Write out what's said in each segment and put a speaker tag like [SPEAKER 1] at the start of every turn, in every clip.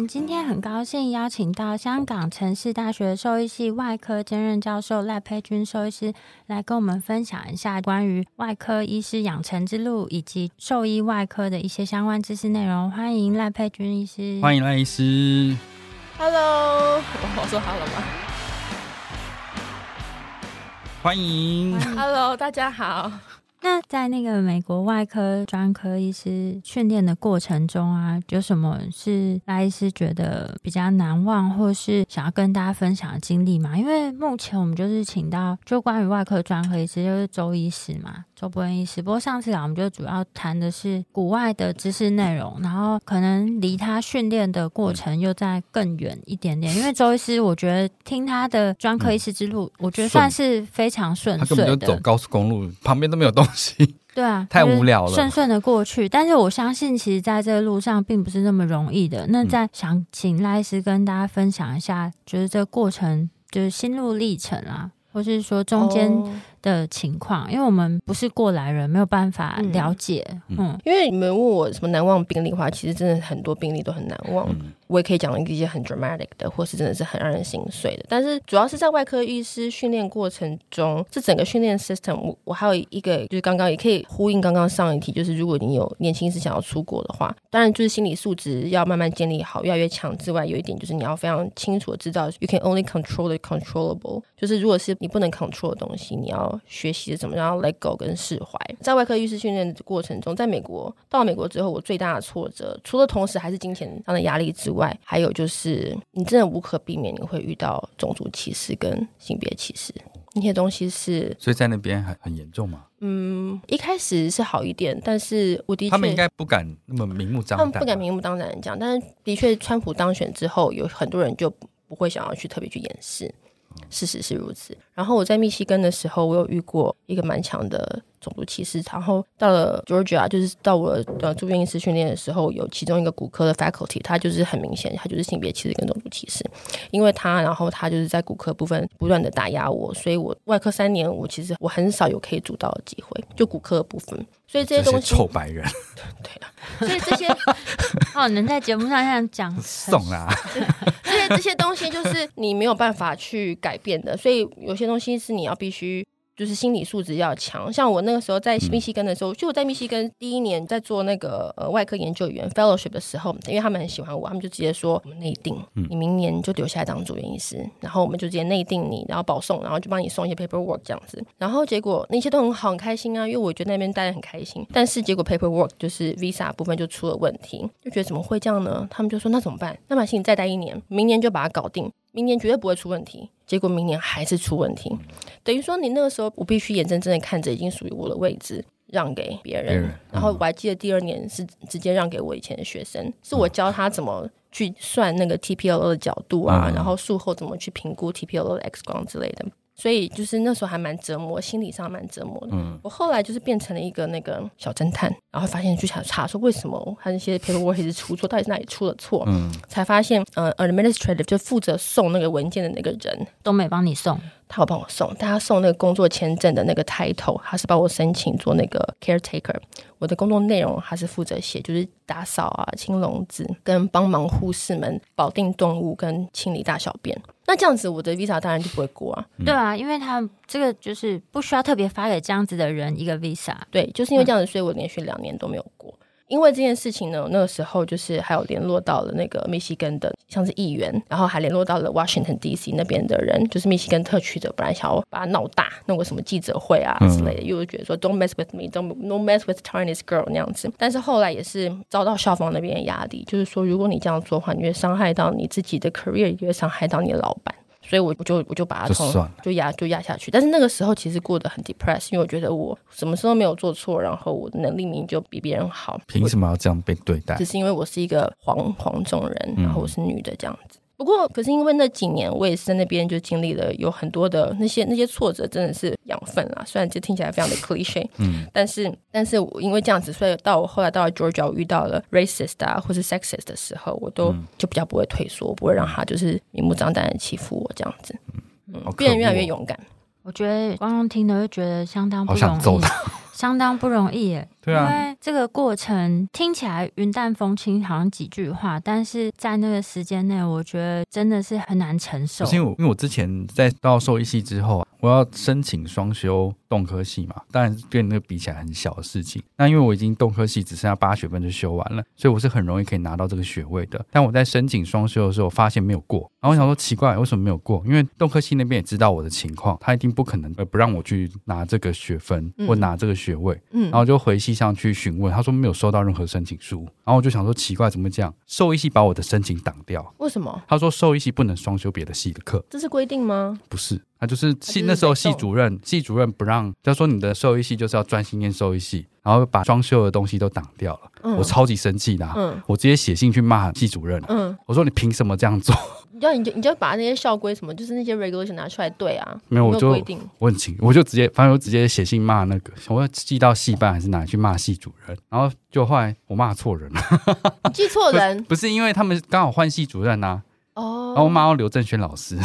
[SPEAKER 1] 们今天很高兴邀请到香港城市大学兽医系外科兼任教授赖佩君兽医师来跟我们分享一下关于外科医师养成之路以及兽医外科的一些相关知识内容。欢迎赖佩君医师。
[SPEAKER 2] 欢迎赖医师。
[SPEAKER 3] Hello，我说好了吗？
[SPEAKER 2] 欢迎。
[SPEAKER 3] Hello，大家好。
[SPEAKER 1] 那在那个美国外科专科医师训练的过程中啊，有什么是赖医师觉得比较难忘，或是想要跟大家分享的经历吗？因为目前我们就是请到就关于外科专科医师，就是周医师嘛，周伯恩医师。不过上次啊，我们就主要谈的是国外的知识内容，然后可能离他训练的过程又再更远一点点。因为周医师，我觉得听他的专科医师之路，我觉得算是非常顺遂的。他
[SPEAKER 2] 根本就走高速公路，旁边都没有东西。
[SPEAKER 1] 对啊，
[SPEAKER 2] 太无聊了，
[SPEAKER 1] 顺顺的过去。但是我相信，其实在这个路上并不是那么容易的。那再想请赖医师跟大家分享一下，就是这个过程，就是心路历程啊，或是说中间的情况，因为我们不是过来人，没有办法了解。嗯，
[SPEAKER 3] 嗯，因为你们问我什么难忘病例的话，其实真的很多病例都很难忘。嗯我也可以讲一些很 dramatic 的，或是真的是很让人心碎的。但是主要是在外科医师训练过程中，这整个训练 system，我我还有一个就是刚刚也可以呼应刚刚上一题，就是如果你有年轻时想要出国的话，当然就是心理素质要慢慢建立好，越来越强之外，有一点就是你要非常清楚的知道，you can only control the controllable，就是如果是你不能 control 的东西，你要学习怎么样 let go 跟释怀。在外科医师训练的过程中，在美国到了美国之后，我最大的挫折，除了同时还是金钱上的压力之外，外，还有就是，你真的无可避免，你会遇到种族歧视跟性别歧视，那些东西是，
[SPEAKER 2] 所以在那边很很严重吗？
[SPEAKER 3] 嗯，一开始是好一点，但是我的确，
[SPEAKER 2] 他们应该不敢那么明目张胆，
[SPEAKER 3] 他们不敢明目张胆的讲，但是的确，川普当选之后，有很多人就不会想要去特别去掩饰，事实是如此。然后我在密西根的时候，我有遇过一个蛮强的。种族歧视，然后到了 Georgia，就是到我呃住院医师训练的时候，有其中一个骨科的 faculty，他就是很明显，他就是性别歧视跟种族歧视，因为他，然后他就是在骨科部分不断的打压我，所以我外科三年，我其实我很少有可以主刀的机会，就骨科的部分，所以这些东西
[SPEAKER 2] 臭白人，
[SPEAKER 3] 对啊，所以这些
[SPEAKER 1] 哦，能在节目上这样讲
[SPEAKER 2] 送啊，
[SPEAKER 3] 这些这些东西就是你没有办法去改变的，所以有些东西是你要必须。就是心理素质要强，像我那个时候在密西根的时候，嗯、就我在密西根第一年在做那个呃外科研究员 fellowship 的时候，因为他们很喜欢我，他们就直接说我们内定，你明年就留下来当住院医师，然后我们就直接内定你，然后保送，然后就帮你送一些 paperwork 这样子，然后结果那些都很好，很开心啊，因为我觉得那边待得很开心，但是结果 paperwork 就是 visa 部分就出了问题，就觉得怎么会这样呢？他们就说那怎么办？那么请你再待一年，明年就把它搞定。明年绝对不会出问题，结果明年还是出问题，等于说你那个时候我必须眼睁睁的看着已经属于我的位置让给别人，嗯、然后我还记得第二年是直接让给我以前的学生，是我教他怎么去算那个 TPLO 的角度啊，嗯、然后术后怎么去评估 TPLO 的 X 光之类的。所以就是那时候还蛮折磨，心理上蛮折磨的。嗯，我后来就是变成了一个那个小侦探，然后发现去查查说为什么他那些 paperwork 一直出错，到底是哪里出了错？嗯，才发现呃，administrative 就负责送那个文件的那个人
[SPEAKER 1] 都没帮你送。
[SPEAKER 3] 他有帮我送，但他送那个工作签证的那个 title，他是帮我申请做那个 caretaker。我的工作内容他是负责写，就是打扫啊、清笼子，跟帮忙护士们保定动物跟清理大小便。那这样子，我的 visa 当然就不会过啊。
[SPEAKER 1] 对啊，因为他这个就是不需要特别发给这样子的人一个 visa。
[SPEAKER 3] 对，就是因为这样子，所以我连续两年都没有过。因为这件事情呢，那个时候就是还有联络到了那个密西根的，像是议员，然后还联络到了 Washington D.C. 那边的人，就是密西根特区的，本来想要把它闹大，弄个什么记者会啊之类的，又觉得说 Don't mess with me，Don't no mess with Chinese girl 那样子。但是后来也是遭到校方那边的压力，就是说如果你这样做的话，你会伤害到你自己的 career，也会伤害到你的老板。所以我我就我就把它从就压就压下去，但是那个时候其实过得很 depressed，因为我觉得我什么事都没有做错，然后我的能力明明就比别人好，
[SPEAKER 2] 凭什么要这样被对待？
[SPEAKER 3] 只是因为我是一个黄黄种人，然后我是女的这样子。不过，可是因为那几年我也是在那边就经历了有很多的那些那些挫折，真的是养分啊。虽然这听起来非常的 cliche，嗯，但是但是我因为这样子，所以到我后来到了 Georgia，我遇到了 racist 啊或是 sexist 的时候，我都就比较不会退缩，我不会让他就是明目张胆的欺负我这样子，嗯，变得越来越勇敢。
[SPEAKER 1] 我觉得刚刚听的就觉得相当不容易，相当不容易耶。
[SPEAKER 2] 对啊，
[SPEAKER 1] 因为这个过程听起来云淡风轻，好像几句话，但是在那个时间内，我觉得真的是很难承受。
[SPEAKER 2] 因为因为我之前在到兽医系之后啊，我要申请双修动科系嘛，当然跟那个比起来很小的事情。那因为我已经动科系只剩下八学分就修完了，所以我是很容易可以拿到这个学位的。但我在申请双修的时候，发现没有过。然后我想说奇怪，为什么没有过？因为动科系那边也知道我的情况，他一定不可能呃不让我去拿这个学分或拿这个学位。嗯，然后就回系上去询问。他说没有收到任何申请书，然后我就想说奇怪，怎么会这样？兽医系把我的申请挡掉，
[SPEAKER 3] 为什么？
[SPEAKER 2] 他说兽医系不能双修别的系的课，
[SPEAKER 3] 这是规定吗？
[SPEAKER 2] 不是，他就是系那时候系主任，系主任不让，他说你的兽医系就是要专心念兽医系，然后把双修的东西都挡掉了。嗯、我超级生气的、啊，嗯，我直接写信去骂系主任，嗯，我说你凭什么这样做？
[SPEAKER 3] 你就你就你就把那些校规什么，就是那些 regulation 拿出来对啊。
[SPEAKER 2] 没有，我就我很清，我就直接，反正我直接写信骂那个，我要寄到系办还是哪里去骂系主任？然后就后来我骂错人了，
[SPEAKER 3] 你记错人
[SPEAKER 2] 不？不是因为他们刚好换系主任呐、啊，哦，然后我骂到刘正轩老师。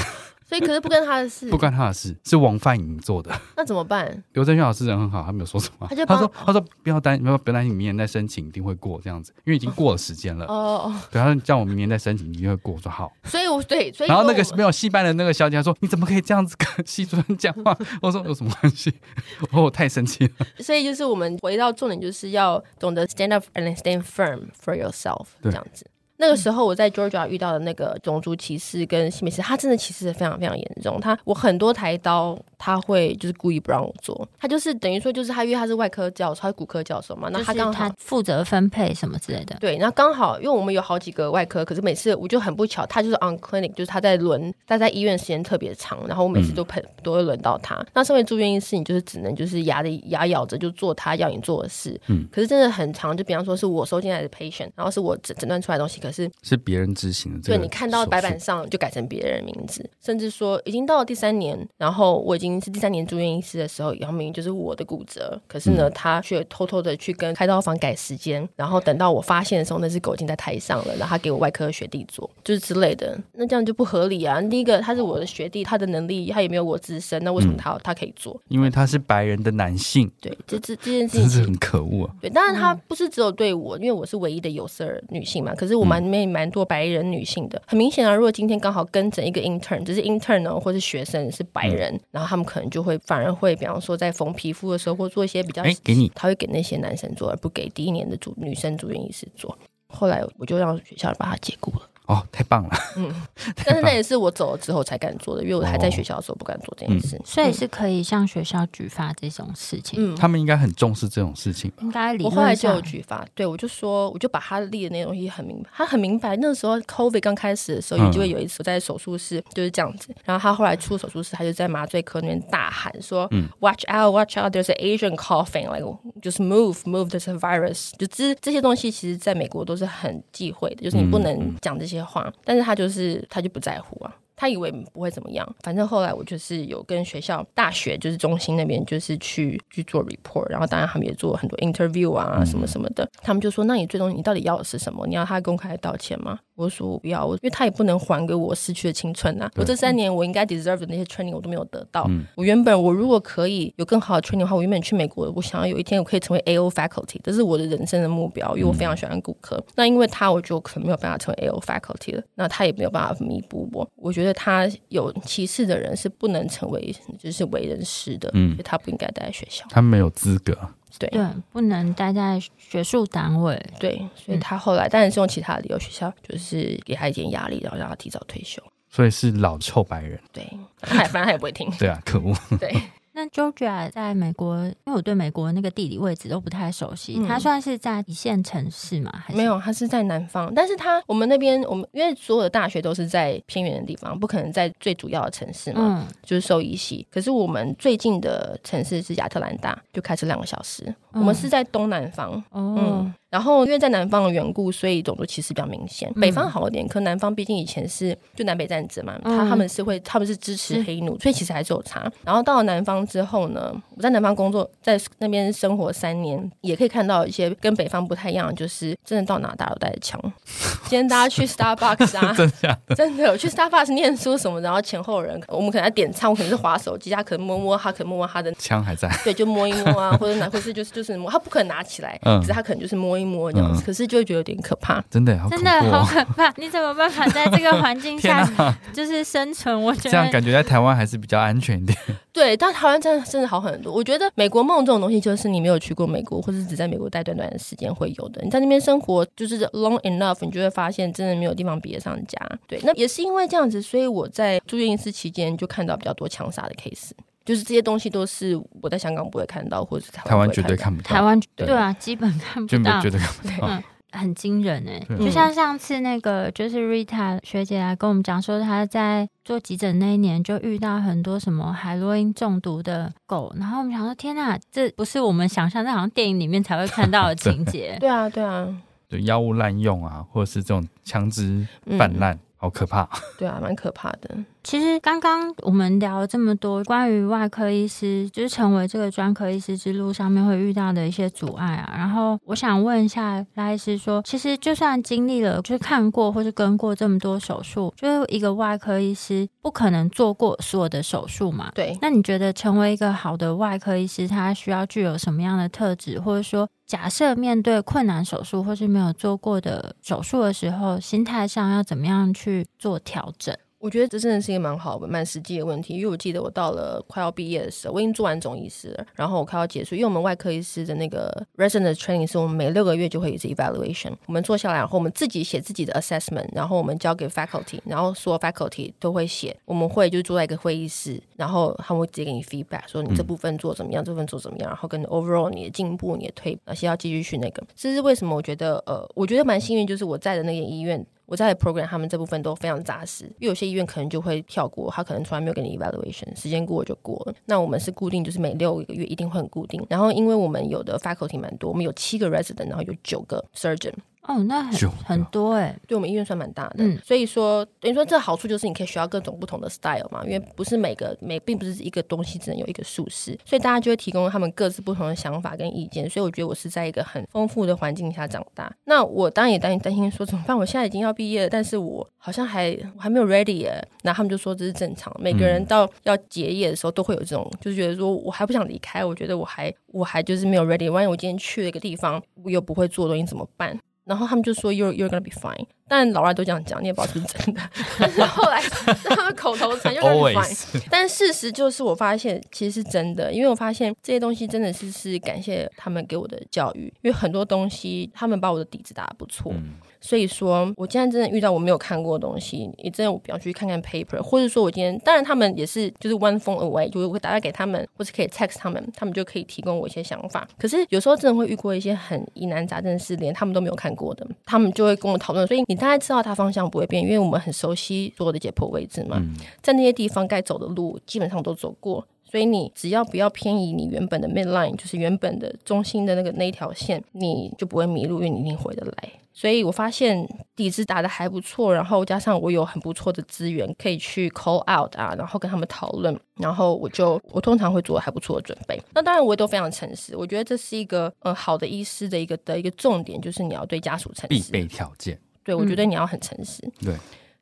[SPEAKER 3] 所以可是不关他的事，
[SPEAKER 2] 不关他的事，是王范颖做的。
[SPEAKER 3] 那怎么办？
[SPEAKER 2] 刘正轩老师人很好，他没有说什么。他就他说他说不要担不要不要担心，明年再申请一定会过这样子，因为已经过了时间了。哦哦。对，他说叫我明年再申请一定会过，我说好。
[SPEAKER 3] 所以我对，所以
[SPEAKER 2] 然后那个没有戏班的那个小姐说：“你怎么可以这样子跟戏主任讲话？”我说：“有什么关系？”我说：“我太生气了。”
[SPEAKER 3] 所以就是我们回到重点，就是要懂得 stand up and stand firm for yourself 这样子。那个时候我在 Georgia 遇到的那个种族歧视跟性别歧视，他真的歧视的非常非常严重。他我很多台刀他会就是故意不让我做，他就是等于说就是他因为他是外科教授，他是骨科教授嘛，那他刚好他
[SPEAKER 1] 负责分配什么之类的。
[SPEAKER 3] 对，那刚好因为我们有好几个外科，可是每次我就很不巧，他就是 on clinic，就是他在轮，他在医院时间特别长，然后我每次都碰都会轮到他。那身为住院医师，你就是只能就是牙的牙咬着就做他要你做的事。嗯。可是真的很长，就比方说是我收进来的 patient，然后是我诊诊断出来的东西，可是
[SPEAKER 2] 是别人。执行的，对，
[SPEAKER 3] 你看到白板上就改成别人的名字，甚至说已经到了第三年，然后我已经是第三年住院医师的时候，姚明就是我的骨折，可是呢，他却偷偷的去跟开刀房改时间，然后等到我发现的时候，那只狗已经在台上了，然后他给我外科学弟做，就是之类的，那这样就不合理啊！第一个他是我的学弟，他的能力他也没有我资深，那为什么他、嗯、他可以做？
[SPEAKER 2] 因为他是白人的男性，
[SPEAKER 3] 对，这这这件 事情
[SPEAKER 2] 是很可恶啊！
[SPEAKER 3] 对，当然他不是只有对我，因为我是唯一的有色女性嘛，可是我蛮蛮蛮多白人女性的。很明显啊，如果今天刚好跟整一个 intern，只是 intern 呢，或是学生是白人，嗯、然后他们可能就会反而会，比方说在缝皮肤的时候，或做一些比较，
[SPEAKER 2] 哎，给你，
[SPEAKER 3] 他会给那些男生做，而不给第一年的主女生住院医师做。后来我就让学校把他解雇了。
[SPEAKER 2] 哦，太棒了！嗯，
[SPEAKER 3] 但是那也是我走了之后才敢做的，因为我还在学校的时候不敢做这件事，
[SPEAKER 1] 所以是可以向学校举发这种事情。
[SPEAKER 2] 嗯，他们应该很重视这种事情。
[SPEAKER 1] 应该，
[SPEAKER 3] 我后来就有举发，对我就说，我就把他立的那东西很明白，他很明白。那时候 COVID 刚开始的时候，就会有一次我在手术室就是这样子，然后他后来出手术室，他就在麻醉科那边大喊说：“Watch out, watch out! There's an Asian coughing, like just move, move. There's a virus。”就这这些东西，其实在美国都是很忌讳的，就是你不能讲这些话，但是他。就是他就不在乎啊，他以为不会怎么样。反正后来我就是有跟学校、大学就是中心那边就是去去做 report，然后当然他们也做了很多 interview 啊什么什么的。嗯、他们就说：“那你最终你到底要的是什么？你要他公开道歉吗？”我说：“我不要，因为他也不能还给我失去的青春啊！我这三年我应该 deserve 的那些 training 我都没有得到。嗯、我原本我如果可以有更好的 training 的话，我原本去美国，我想要有一天我可以成为 AO faculty，这是我的人生的目标，因为我非常喜欢骨科。嗯、那因为他，我就可能没有办法成为 AO faculty 了。那他也没有办法弥补我。我觉得他有歧视的人是不能成为就是为人师的，嗯，所以他不应该待在学校，
[SPEAKER 2] 他没有资格。”
[SPEAKER 3] 对
[SPEAKER 1] 对，不能待在学术单位。
[SPEAKER 3] 对，所以他后来当然是用其他理由，学校就是给他一点压力，然后让他提早退休。
[SPEAKER 2] 所以是老臭白人。
[SPEAKER 3] 对，他反正他也不会听。
[SPEAKER 2] 对啊，可恶。
[SPEAKER 3] 对。
[SPEAKER 1] 那 Georgia 在美国，因为我对美国那个地理位置都不太熟悉，它、嗯、算是在一线城市吗？还是
[SPEAKER 3] 没有，它是在南方。但是它我们那边，我们因为所有的大学都是在偏远的地方，不可能在最主要的城市嘛，嗯、就是兽医系。可是我们最近的城市是亚特兰大，就开车两个小时。嗯、我们是在东南方。哦。嗯然后因为在南方的缘故，所以种族歧视比较明显。北方好一点，可南方毕竟以前是就南北战争嘛，他他们是会他们是支持黑奴，所以其实还是有差。然后到了南方之后呢，我在南方工作，在那边生活三年，也可以看到一些跟北方不太一样，就是真的到哪大家都带着枪。今天大家去 Starbucks 啊，真的真的去 Starbucks 念书什么，然后前后人，我们可能在点餐，我可能是滑手机，他可能摸摸他，可能摸摸他的
[SPEAKER 2] 枪还在，
[SPEAKER 3] 对，就摸一摸啊，或者拿，或是就是就是摸，他不可能拿起来，嗯，只是他可能就是摸一。摸这样子，可是就会觉得有点可怕，
[SPEAKER 2] 真的，
[SPEAKER 1] 真的好可怕！你怎么办法在这个环境下就是生存？我觉得
[SPEAKER 2] 这样感觉在台湾还是比较安全一点。
[SPEAKER 3] 对，但台湾真的真的好很多。我觉得美国梦这种东西，就是你没有去过美国，或者只在美国待短短的时间会有的。你在那边生活就是 long enough，你就会发现真的没有地方比得上家。对，那也是因为这样子，所以我在住院医师期间就看到比较多枪杀的 case。就是这些东西都是我在香港不会看到，或者是台湾
[SPEAKER 2] 绝对看不到。
[SPEAKER 1] 台湾对啊，基本看不到，
[SPEAKER 2] 绝对看不到。
[SPEAKER 1] 嗯，很惊人哎！就像上次那个，就是 Rita 学姐来跟我们讲说，她在做急诊那一年就遇到很多什么海洛因中毒的狗，然后我们想说，天哪，这不是我们想象，那好像电影里面才会看到的 情节。
[SPEAKER 3] 对啊，对啊，
[SPEAKER 2] 对药物滥用啊，或者是这种枪支泛滥，好可怕。
[SPEAKER 3] 对啊，蛮可怕的。
[SPEAKER 1] 其实刚刚我们聊了这么多关于外科医师，就是成为这个专科医师之路上面会遇到的一些阻碍啊。然后我想问一下赖医师说，其实就算经历了，就是看过或是跟过这么多手术，就是一个外科医师不可能做过所有的手术嘛？
[SPEAKER 3] 对。
[SPEAKER 1] 那你觉得成为一个好的外科医师，他需要具有什么样的特质？或者说，假设面对困难手术或是没有做过的手术的时候，心态上要怎么样去做调整？
[SPEAKER 3] 我觉得这真的是一个蛮好的、蛮实际的问题，因为我记得我到了快要毕业的时候，我已经做完总医师了，然后我快要结束，因为我们外科医师的那个 resident training 是我们每六个月就会有一次 evaluation，我们坐下来，然后我们自己写自己的 assessment，然后我们交给 faculty，然后所有 faculty 都会写，我们会就是坐在一个会议室，然后他们会直接给你 feedback，说你这部分做怎么样，嗯、这部分做怎么样，然后跟 overall 你的进步、你的退步，哪些要继续去那个。这是为什么？我觉得呃，我觉得蛮幸运，就是我在的那个医院。我在 program，他们这部分都非常扎实，因为有些医院可能就会跳过，他可能从来没有给你 evaluation，时间过了就过了。那我们是固定，就是每六个月一定会很固定。然后，因为我们有的 faculty 蛮多，我们有七个 resident，然后有九个 surgeon。
[SPEAKER 1] 哦，那很很多哎、欸，
[SPEAKER 3] 对我们医院算蛮大的，嗯，所以说等于说这好处就是你可以学到各种不同的 style 嘛，因为不是每个每并不是一个东西只能有一个术式，所以大家就会提供他们各自不同的想法跟意见，所以我觉得我是在一个很丰富的环境下长大。那我当然也担心担心说怎么办？我现在已经要毕业了，但是我好像还我还没有 ready 耶。那他们就说这是正常，每个人到要结业的时候都会有这种，就是觉得说我还不想离开，我觉得我还我还就是没有 ready，万一我今天去了一个地方，我又不会做东西怎么办？然后他们就说 you're you're gonna be fine，但老外都这样讲，你也不知道是不是真的。但是后来他们口头禅 you're gonna be fine，但事实就是我发现其实是真的，因为我发现这些东西真的是是感谢他们给我的教育，因为很多东西他们把我的底子打得不错。嗯所以说，我今天真的遇到我没有看过的东西，也真的我比较去看看 paper，或者说我今天，当然他们也是就是 one phone away，就是我会打电话给他们，或是可以 text 他们，他们就可以提供我一些想法。可是有时候真的会遇过一些很疑难杂症的事，连他们都没有看过的，他们就会跟我讨论。所以你大概知道他方向不会变，因为我们很熟悉所有的解剖位置嘛，在那些地方该走的路基本上都走过，所以你只要不要偏移你原本的 midline，就是原本的中心的那个那一条线，你就不会迷路，因为你一定回得来。所以我发现底子打的还不错，然后加上我有很不错的资源可以去 call out 啊，然后跟他们讨论，然后我就我通常会做还不错的准备。那当然我也都非常诚实，我觉得这是一个呃好的医师的一个的一个重点，就是你要对家属诚实。
[SPEAKER 2] 必备条件。
[SPEAKER 3] 对，我觉得你要很诚实。
[SPEAKER 2] 对。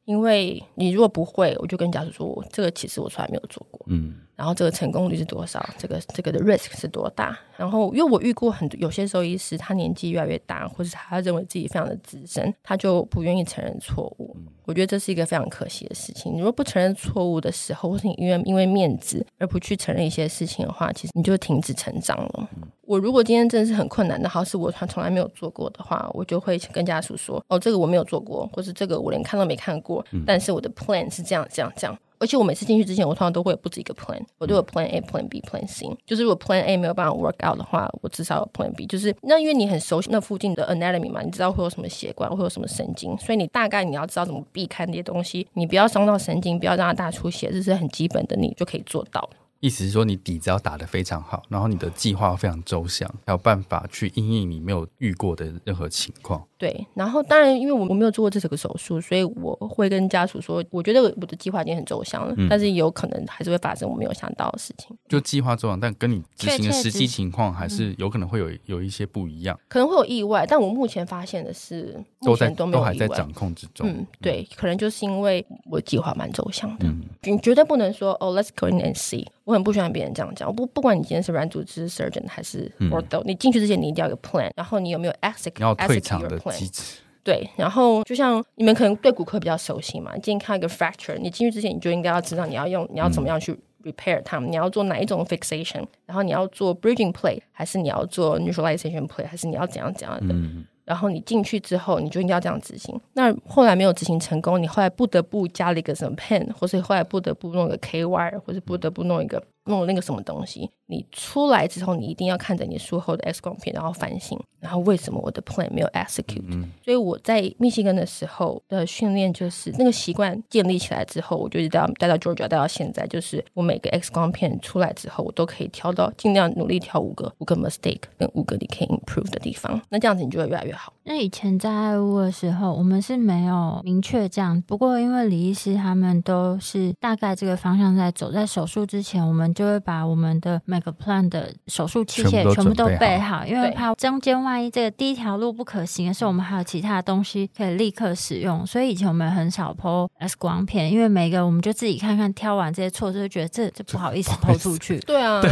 [SPEAKER 3] 因为你如果不会，我就跟家属说，这个其实我从来没有做过。嗯。然后这个成功率是多少？这个这个的 risk 是多大？然后，因为我遇过很多有些兽医师，他年纪越来越大，或者他认为自己非常的资深，他就不愿意承认错误。我觉得这是一个非常可惜的事情。你如果不承认错误的时候，或是你因为因为面子而不去承认一些事情的话，其实你就停止成长了。我如果今天真的是很困难的，好是我从从来没有做过的话，我就会跟家属说：哦，这个我没有做过，或是这个我连看都没看过，但是我的 plan 是这样这样这样。而且我每次进去之前，我通常都会有不止一个 plan，我都有 plan A、plan B、plan C。就是如果 plan A 没有办法 work out 的话，我至少有 plan B。就是那因为你很熟悉那附近的 anatomy 嘛，你知道会有什么血管，会有什么神经，所以你大概你要知道怎么避开那些东西，你不要伤到神经，不要让它大出血，这是很基本的，你就可以做到。
[SPEAKER 2] 意思是说，你底子要打得非常好，然后你的计划非常周详，还有办法去因应你没有遇过的任何情况。
[SPEAKER 3] 对，然后当然，因为我我没有做过这个手术，所以我会跟家属说，我觉得我的计划已经很周详了，嗯、但是有可能还是会发生我没有想到的事情。
[SPEAKER 2] 就计划周详，但跟你执行的实际情况还是有可能会有有一些不一样，
[SPEAKER 3] 可能会有意外。但我目前发现的是，目前都没有
[SPEAKER 2] 都还在掌控之中。
[SPEAKER 3] 嗯，对，可能就是因为我计划蛮周详的，嗯、你绝对不能说哦，Let's go in and see。我很不喜欢别人这样讲。我不不管你今天是软组织 surgeon 还是 ortho，、嗯、你进去之前你一定要有 plan，然后你有没有 execute
[SPEAKER 2] 要退场的机制？
[SPEAKER 3] 对，然后就像你们可能对骨科比较熟悉嘛，你今天看一个 fracture，你进去之前你就应该要知道你要用你要怎么样去 repair 它你要做哪一种 fixation，然后你要做 bridging plate，还是你要做 neutralization plate，还是你要怎样怎样的？嗯然后你进去之后，你就应该要这样执行。那后来没有执行成功，你后来不得不加了一个什么 pen，或是后来不得不弄一个 KY，或是不得不弄一个弄那个什么东西。你出来之后，你一定要看着你术后的 X 光片，然后反省，然后为什么我的 plan 没有 execute？、嗯、所以我在密西根的时候的训练就是那个习惯建立起来之后，我就一直带到带到 Georgia，带到现在，就是我每个 X 光片出来之后，我都可以挑到尽量努力挑五个五个 mistake 跟五个你可以 improve 的地方。那这样子你就会越来越好。
[SPEAKER 1] 那以前在爱屋的时候，我们是没有明确这样，不过因为李医师他们都是大概这个方向在走，在手术之前，我们就会把我们的每个 plan 的手术器械全部都备好，因为怕中间万一这个第一条路不可行的时候，我们还有其他的东西可以立刻使用。所以以前我们很少 po X 光片，因为每个我们就自己看看，挑完这些错，就会觉得这这不好意思 po 出去。
[SPEAKER 3] 对啊，
[SPEAKER 2] 对，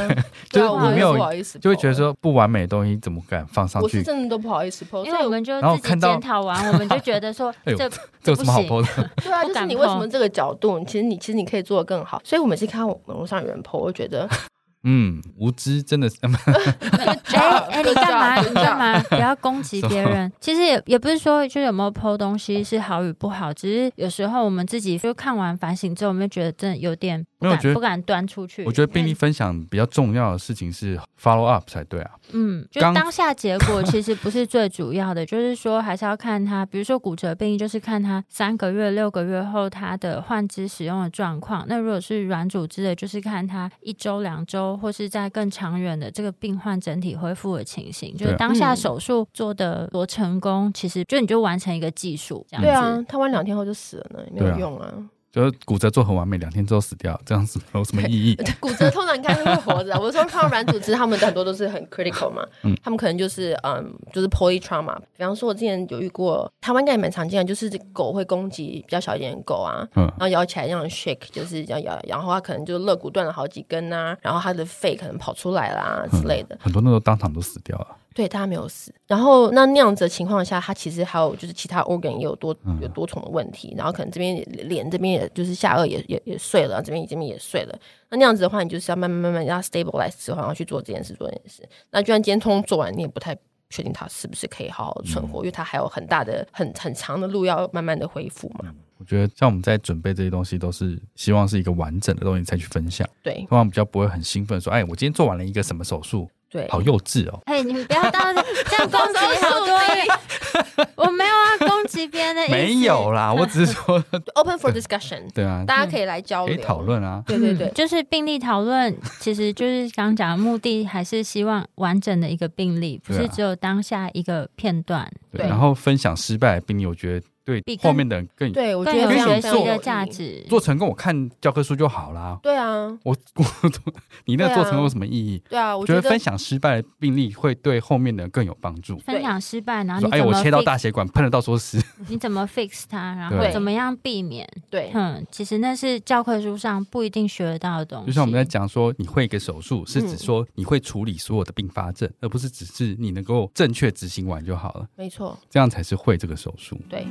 [SPEAKER 2] 就是我没有
[SPEAKER 3] 不好意思，
[SPEAKER 2] 就会觉得说不完美的东西怎么敢放上去？
[SPEAKER 3] 我是真的都不好意思 po，
[SPEAKER 1] 因为我们就自己检讨完，我们就觉得说 这这
[SPEAKER 2] 有什么好的？
[SPEAKER 3] 对啊，就是你为什么这个角度？其实你其实你可以做的更好。所以我每次看网络上有人 po，我就觉得。
[SPEAKER 2] 嗯，无知真的是。
[SPEAKER 1] 哎哎，你干嘛？你干嘛？不要攻击别人。其实也也不是说就有没有 po 东西是好与不好，只是有时候我们自己就看完反省之后，我们就觉得真的有点不敢不敢端出去。
[SPEAKER 2] 我觉得病例分享比较重要的事情是 follow up 才对啊。
[SPEAKER 1] 嗯，就当下结果 其实不是最主要的，就是说还是要看他，比如说骨折病例，就是看他三个月、六个月后他的换肢使用的状况。那如果是软组织的，就是看他一周、两周。或是在更长远的这个病患整体恢复的情形，就是当下手术做的多成功，其实就你就完成一个技术这样子。
[SPEAKER 3] 对啊，他完两天后就死了呢，也没有用啊。
[SPEAKER 2] 就是骨折做很完美，两天之后死掉，这样子没有什么意义。
[SPEAKER 3] 骨折通常你看会活着，我说看到软组织，他们很多都是很 critical 嘛，嗯，他们可能就是嗯，就是 polytrauma。比方说，我之前有遇过，台湾应该也蛮常见的，就是狗会攻击比较小一点的狗啊，嗯，然后咬起来这样 shake，就是这样咬，然后它可能就肋骨断了好几根啊，然后它的肺可能跑出来啦之类的，
[SPEAKER 2] 很多那时候当场都死掉了。
[SPEAKER 3] 对，他没有死。然后那那样子的情况下，他其实还有就是其他 organ 也有多有多重的问题。然后可能这边脸这边也就是下颚也也也碎了，这边这边也碎了。那那样子的话，你就是要慢慢慢慢让它 stabilize 之后，然后去做这件事做这件事。那就算今天通通做完，你也不太确定他是不是可以好好存活，嗯、因为他还有很大的很很长的路要慢慢的恢复嘛。
[SPEAKER 2] 我觉得像我们在准备这些东西，都是希望是一个完整的东西才去分享。
[SPEAKER 3] 对，
[SPEAKER 2] 通常比较不会很兴奋说，哎，我今天做完了一个什么手术。
[SPEAKER 3] 对，
[SPEAKER 2] 好幼稚哦！
[SPEAKER 1] 哎，你们不要当这 样攻击好多，我没有啊，攻击击别人的意思。
[SPEAKER 2] 没有啦，我只是说
[SPEAKER 3] open for discussion。
[SPEAKER 2] 对啊，
[SPEAKER 3] 大家可以来交流，
[SPEAKER 2] 可以讨论啊。
[SPEAKER 3] 对对对，
[SPEAKER 1] 就是病例讨论，其实就是刚讲的目的，还是希望完整的一个病例，不是只有当下一个片段。
[SPEAKER 2] 对，然后分享失败的病例，我觉得。对，比后面的人更
[SPEAKER 3] 对我觉得
[SPEAKER 1] 有学习的价值。
[SPEAKER 2] 做成功，我看教科书就好啦。
[SPEAKER 3] 对啊，
[SPEAKER 2] 我 我你那做成功有什么意义？
[SPEAKER 3] 对啊，我
[SPEAKER 2] 觉得分享失败的病例会对后面的人更有帮助。
[SPEAKER 1] 分享失败，然后你
[SPEAKER 2] 哎，我切到大血管，喷了到说是。
[SPEAKER 1] 你怎么 fix 它？然后怎么样避免？
[SPEAKER 3] 对，
[SPEAKER 1] 嗯，其实那是教科书上不一定学得到的东西。
[SPEAKER 2] 就像我们在讲说，你会一个手术，是指说你会处理所有的并发症，而不是只是你能够正确执行完就好了。
[SPEAKER 3] 没错，
[SPEAKER 2] 这样才是会这个手术。
[SPEAKER 3] 对。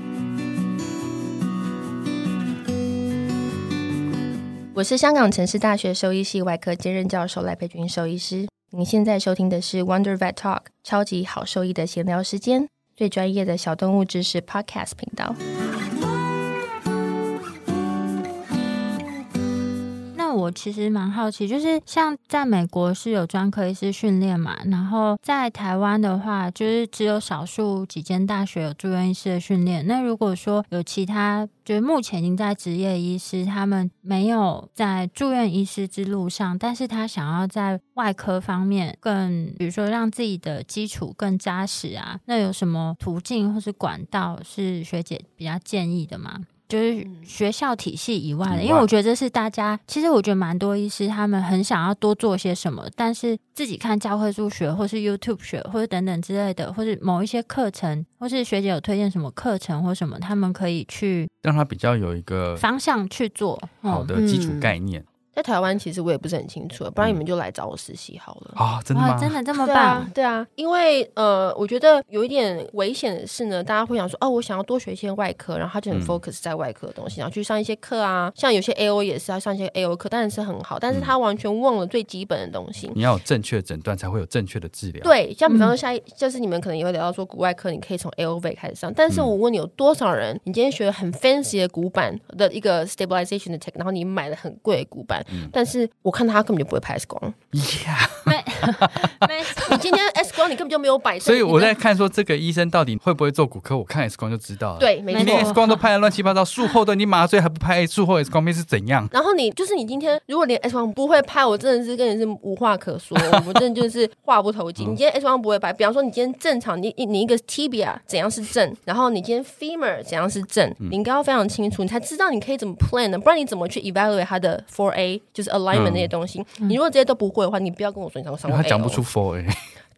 [SPEAKER 3] 我是香港城市大学兽医系外科兼任教授赖佩君兽医师。您现在收听的是 Wonder Vet Talk 超级好兽医的闲聊时间，最专业的小动物知识 Podcast 频道。
[SPEAKER 1] 我其实蛮好奇，就是像在美国是有专科医师训练嘛，然后在台湾的话，就是只有少数几间大学有住院医师的训练。那如果说有其他，就是目前已经在职业医师，他们没有在住院医师之路上，但是他想要在外科方面更，比如说让自己的基础更扎实啊，那有什么途径或是管道是学姐比较建议的吗？就是学校体系以外的，因为我觉得这是大家其实我觉得蛮多医师他们很想要多做些什么，但是自己看教科书学，或是 YouTube 学，或者等等之类的，或是某一些课程，或是学姐有推荐什么课程或什么，他们可以去
[SPEAKER 2] 让他比较有一个
[SPEAKER 1] 方向去做
[SPEAKER 2] 好的基础概念。
[SPEAKER 3] 在台湾其实我也不是很清楚，不然你们就来找我实习好了
[SPEAKER 2] 啊！真的吗？
[SPEAKER 1] 真的这么棒？
[SPEAKER 3] 对啊，对啊，因为呃，我觉得有一点危险的是呢，大家会想说哦，我想要多学一些外科，然后他就很 focus 在外科的东西，然后去上一些课啊，像有些 AO 也是要上一些 AO 课，当然是很好，但是他完全忘了最基本的东西。
[SPEAKER 2] 你要有正确的诊断，才会有正确的治疗。
[SPEAKER 3] 对，像比方说下一，就是你们可能也会聊到说骨外科，你可以从 AOV 开始上，但是我问你，有多少人你今天学了很 fancy 的骨板的一个 stabilization 的 tech，然后你买了很贵的骨板，但是我看他根本就不会拍 X 光，
[SPEAKER 2] 呀，
[SPEAKER 1] 没 没，
[SPEAKER 3] 你今天光你根本就没有摆，
[SPEAKER 2] 所以我在看说这个医生到底会不会做骨科，我看 X 光就知道了。
[SPEAKER 3] 对，没错，
[SPEAKER 2] 连 X 光都拍的乱七八糟，术后的你麻醉还不拍术后 X 光片是怎样？
[SPEAKER 3] 然后你就是你今天如果连 X 光不会拍，我真的是跟你是无话可说，我真的就是话不投机。你今天 X 光不会拍，比方说你今天正常，你你一个 tibia 怎样是正，然后你今天 femur 怎样是正，你应该要非常清楚，你才知道你可以怎么 plan 呢？不然你怎么去 evaluate 它的 four A 就是 alignment。那些东西，你如果这些都不会的话，你不要跟我说你上过上过。
[SPEAKER 2] 他讲不出 four A。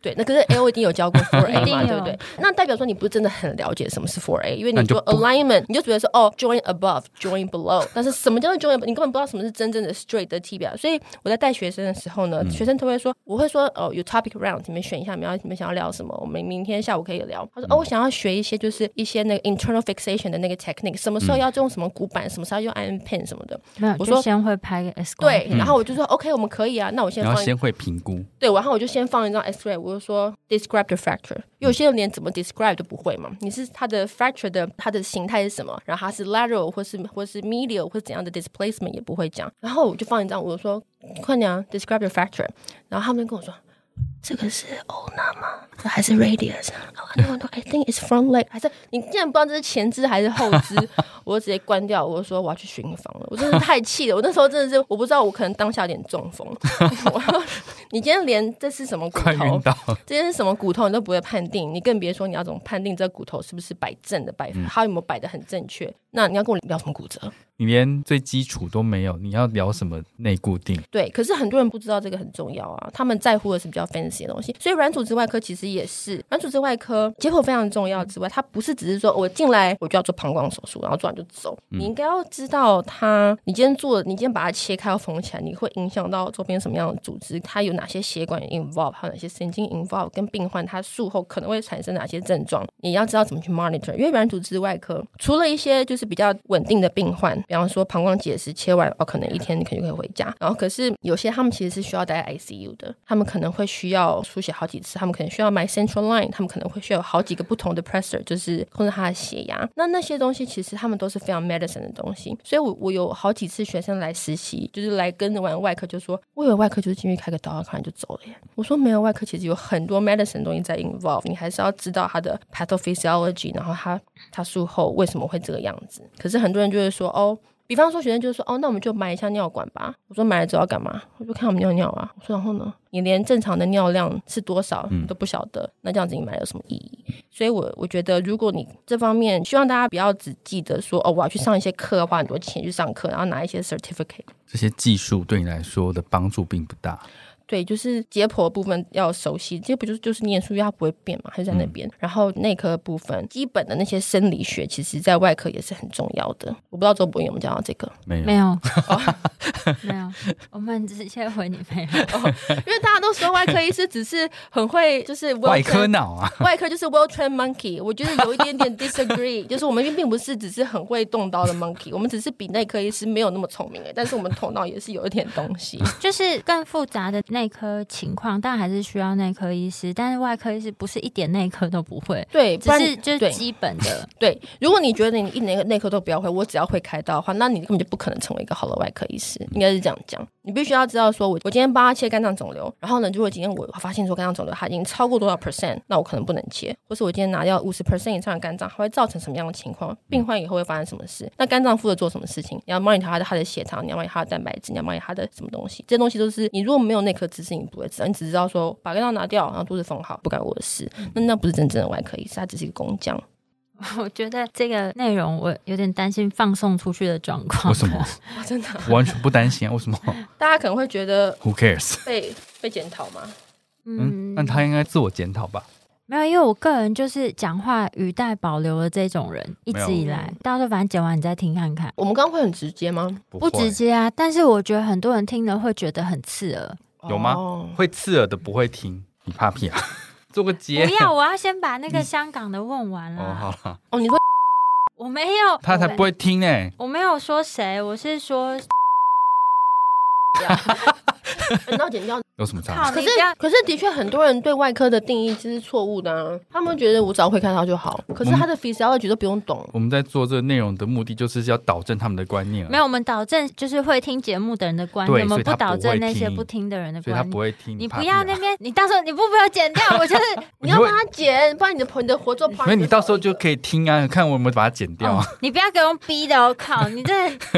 [SPEAKER 3] 对，那可是 L 一定有教过 four A 嘛，对不对？那代表说你不是真的很了解什么是 four A，因为你说 alignment，你就觉得说哦，joint above，joint below，但是什么叫做 joint？你根本不知道什么是真正的 straight 的 tibia。所以我在带学生的时候呢，学生都会说，我会说哦，有 topic round，你们选一下，你们要你们想要聊什么？我们明天下午可以聊。他说哦，我想要学一些就是一些那个 internal fixation 的那个 technique，什么时候要用什么骨板，什么时候要用 iron pin 什么的。
[SPEAKER 1] 没有，我说先会拍个 S 光。
[SPEAKER 3] 对，然后我就说 OK，我们可以啊。那我先放。
[SPEAKER 2] 然后先会评估。
[SPEAKER 3] 对，然后我就先放一张 S ray，我就说。describe the fracture，有些人连怎么 describe 都不会嘛？你是它的 fracture 的它的形态是什么？然后它是 lateral 或是或是 medial 或是怎样的 displacement 也不会讲。然后我就放一张，我说快点啊，describe the fracture。然后他们就跟我说，这个是 ulna 吗？还是 radius？I think it's front leg。还是你竟然不知道这是前肢还是后肢？我就直接关掉，我就说我要去巡房了。我真的太气了，我那时候真的是我不知道，我可能当下有点中风。你今天连这是什么骨头，这些是什么骨头你都不会判定，你更别说你要怎么判定这骨头是不是摆正的摆法，它有没有摆的很正确？那你要跟我聊什么骨折？
[SPEAKER 2] 你连最基础都没有，你要聊什么内固定？
[SPEAKER 3] 对，可是很多人不知道这个很重要啊，他们在乎的是比较 fancy 的东西。所以软组织外科其实也是软组织外科解剖非常重要之外，它不是只是说我进来我就要做膀胱手术，然后做完就走。嗯、你应该要知道它，你今天做，你今天把它切开要缝起来，你会影响到周边什么样的组织？它有哪些血管 involve，还有哪些神经 involve？跟病患他术后可能会产生哪些症状？你要知道怎么去 monitor。因为软组织外科除了一些就是比较稳定的病患，比方说膀胱结石切完哦，可能一天你可能就可以回家。然后可是有些他们其实是需要待在 ICU 的，他们可能会需要要输血好几次，他们可能需要买 Central Line，他们可能会需要好几个不同的 pressure，就是控制他的血压。那那些东西其实他们都是非常 medicine 的东西。所以我我有好几次学生来实习，就是来跟着玩外科，就说我以为外科就是进去开个刀，看完就走了耶。我说没有，外科其实有很多 medicine 东西在 involve，你还是要知道他的 pathophysiology，然后他他术后为什么会这个样子。可是很多人就会说哦。比方说，学生就是说，哦，那我们就买一下尿管吧。我说买了之后要干嘛？我就看我们尿尿啊。我说然后呢？你连正常的尿量是多少都不晓得，那这样子你买有什么意义？所以我我觉得，如果你这方面希望大家不要只记得说，哦，我要去上一些课，花很多钱去上课，然后拿一些 certificate，
[SPEAKER 2] 这些技术对你来说的帮助并不大。
[SPEAKER 3] 对，就是解剖的部分要熟悉，这不就是就是念书，它不会变嘛，还是在那边。嗯、然后内科部分，基本的那些生理学，其实在外科也是很重要的。我不知道周博有没有讲到这个？
[SPEAKER 2] 没有，
[SPEAKER 1] 没有，没有。我们直接回你没有、哦，
[SPEAKER 3] 因为大家都说外科医师只是很会，就是
[SPEAKER 2] 外科脑啊，
[SPEAKER 3] 外科就是 well trained monkey。我觉得有一点点 disagree，就是我们并不是只是很会动刀的 monkey，我们只是比内科医师没有那么聪明哎，但是我们头脑也是有一点东西，
[SPEAKER 1] 就是更复杂的内科情况，但还是需要内科医师。但是外科医师不是一点内科都不会，
[SPEAKER 3] 对，
[SPEAKER 1] 只是就是基本的。
[SPEAKER 3] 对，如果你觉得你一点内科都不要会，我只要会开刀的话，那你根本就不可能成为一个好的外科医师。应该是这样讲，你必须要知道说，我我今天帮他切肝脏肿瘤，然后呢，如果今天我发现说肝脏肿瘤它已经超过多少 percent，那我可能不能切，或是我今天拿掉五十 percent 以上的肝脏，它会造成什么样的情况？病患以后会发生什么事？那肝脏负责做什么事情？你要 monitor 他的他的血糖，你要 monitor 他的蛋白质，你要 monitor 他的什么东西？这些东西都是你如果没有内科知识，你不会知道，你只知道。说把肝脏拿掉，然后肚子缝好，不干我的事。那那不是真正的外科医师，他只是一个工匠。
[SPEAKER 1] 我觉得这个内容我有点担心放送出去的状况。
[SPEAKER 2] 为什么？
[SPEAKER 3] 真的
[SPEAKER 2] 完全不担心啊？为什么？
[SPEAKER 3] 大家可能会觉得
[SPEAKER 2] Who cares？
[SPEAKER 3] 被被检讨吗？
[SPEAKER 2] 嗯，那他应该自我检讨吧。
[SPEAKER 1] 没有，因为我个人就是讲话语带保留的这种人，一直以来，到时候反正剪完你再听看看。
[SPEAKER 3] 我们刚刚会很直接吗？
[SPEAKER 1] 不直接啊，但是我觉得很多人听了会觉得很刺耳。
[SPEAKER 2] 有吗？哦、会刺耳的不会听，你怕屁啊？做个结。
[SPEAKER 1] 不要，我要先把那个香港的问完了。
[SPEAKER 2] 哦，好了。
[SPEAKER 3] 哦，你说
[SPEAKER 1] 我没有，
[SPEAKER 2] 他才不会听呢、欸。
[SPEAKER 1] 我没有说谁，我是说。
[SPEAKER 3] 很到剪掉
[SPEAKER 2] 有什么差？
[SPEAKER 3] 可是可是的确很多人对外科的定义其实是错误的啊。他们觉得我只要会看到就好，可是他的 physiology 都不用懂。
[SPEAKER 2] 我们在做这个内容的目的就是要导正他们的观念。
[SPEAKER 1] 没有，我们导正就是会听节目的人的观念，我们不导正那些不听的人的观念。
[SPEAKER 2] 所以他不会听，
[SPEAKER 1] 你不要那边，你到时候你不不要剪掉，我就是
[SPEAKER 3] 你要帮他剪，不然你的你的活做
[SPEAKER 2] 因为你到时候就可以听啊，看我有没有把它剪掉。
[SPEAKER 1] 你不要给我用逼的，我靠，你这